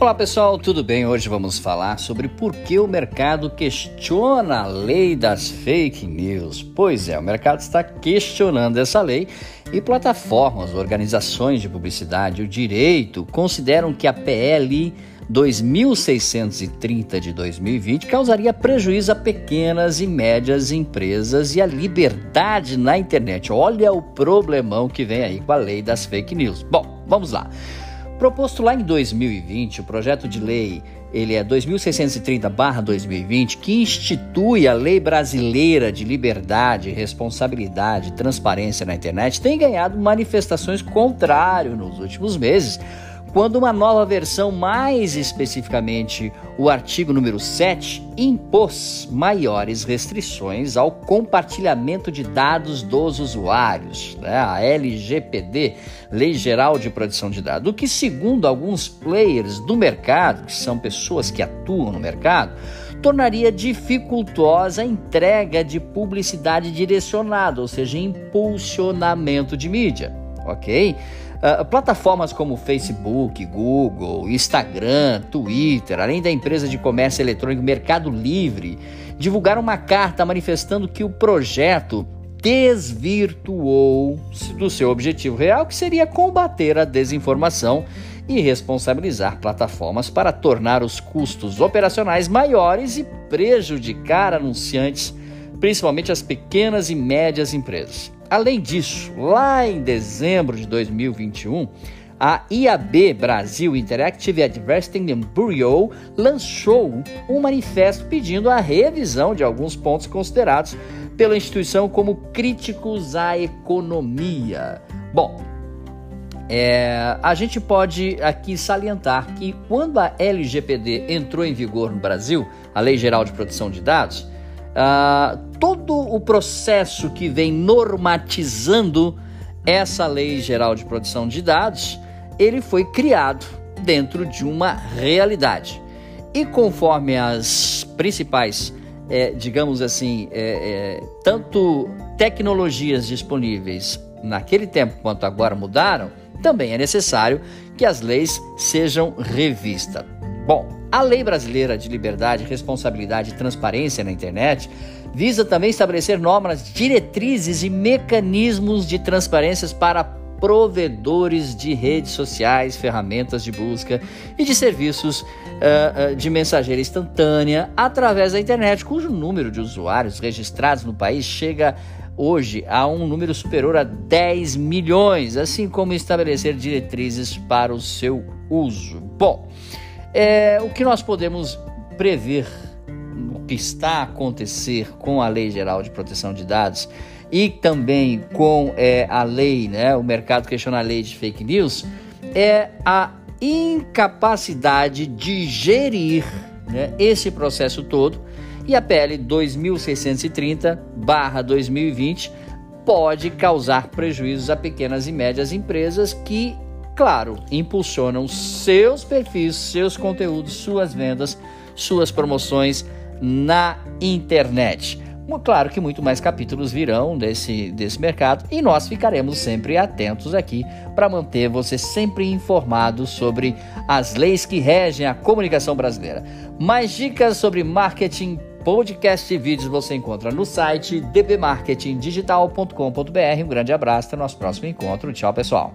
Olá pessoal, tudo bem? Hoje vamos falar sobre por que o mercado questiona a lei das fake news. Pois é, o mercado está questionando essa lei e plataformas, organizações de publicidade, o direito consideram que a PL 2630 de 2020 causaria prejuízo a pequenas e médias empresas e a liberdade na internet. Olha o problemão que vem aí com a lei das fake news. Bom, vamos lá. Proposto lá em 2020, o projeto de lei ele é 2630/2020, que institui a Lei Brasileira de Liberdade, Responsabilidade e Transparência na Internet, tem ganhado manifestações contrárias nos últimos meses quando uma nova versão, mais especificamente o artigo número 7, impôs maiores restrições ao compartilhamento de dados dos usuários, né? a LGPD, Lei Geral de Proteção de Dados, o que, segundo alguns players do mercado, que são pessoas que atuam no mercado, tornaria dificultosa a entrega de publicidade direcionada, ou seja, impulsionamento de mídia, ok? Uh, plataformas como Facebook, Google, Instagram, Twitter, além da empresa de comércio eletrônico Mercado Livre, divulgaram uma carta manifestando que o projeto desvirtuou do seu objetivo real, que seria combater a desinformação e responsabilizar plataformas para tornar os custos operacionais maiores e prejudicar anunciantes, principalmente as pequenas e médias empresas. Além disso, lá em dezembro de 2021, a IAB Brasil Interactive Advertising Bureau lançou um manifesto pedindo a revisão de alguns pontos considerados pela instituição como críticos à economia. Bom, é, a gente pode aqui salientar que quando a LGPD entrou em vigor no Brasil, a Lei Geral de Proteção de Dados, uh, todo o processo que vem normatizando essa Lei Geral de Proteção de Dados, ele foi criado dentro de uma realidade. E conforme as principais, é, digamos assim, é, é, tanto tecnologias disponíveis naquele tempo quanto agora mudaram, também é necessário que as leis sejam revistas. Bom, a Lei Brasileira de Liberdade, Responsabilidade e Transparência na Internet visa também estabelecer normas, diretrizes e mecanismos de transparência para provedores de redes sociais, ferramentas de busca e de serviços uh, uh, de mensageira instantânea através da internet, cujo número de usuários registrados no país chega hoje a um número superior a 10 milhões, assim como estabelecer diretrizes para o seu uso. Bom, é, o que nós podemos prever o que está a acontecer com a Lei Geral de Proteção de Dados e também com é, a lei, né, o mercado questiona a lei de fake news, é a incapacidade de gerir né, esse processo todo e a PL 2630/2020 pode causar prejuízos a pequenas e médias empresas que claro, impulsionam seus perfis, seus conteúdos, suas vendas, suas promoções na internet. Claro que muito mais capítulos virão desse, desse mercado e nós ficaremos sempre atentos aqui para manter você sempre informado sobre as leis que regem a comunicação brasileira. Mais dicas sobre marketing, podcast e vídeos você encontra no site dbmarketingdigital.com.br. Um grande abraço, até o nosso próximo encontro. Tchau, pessoal.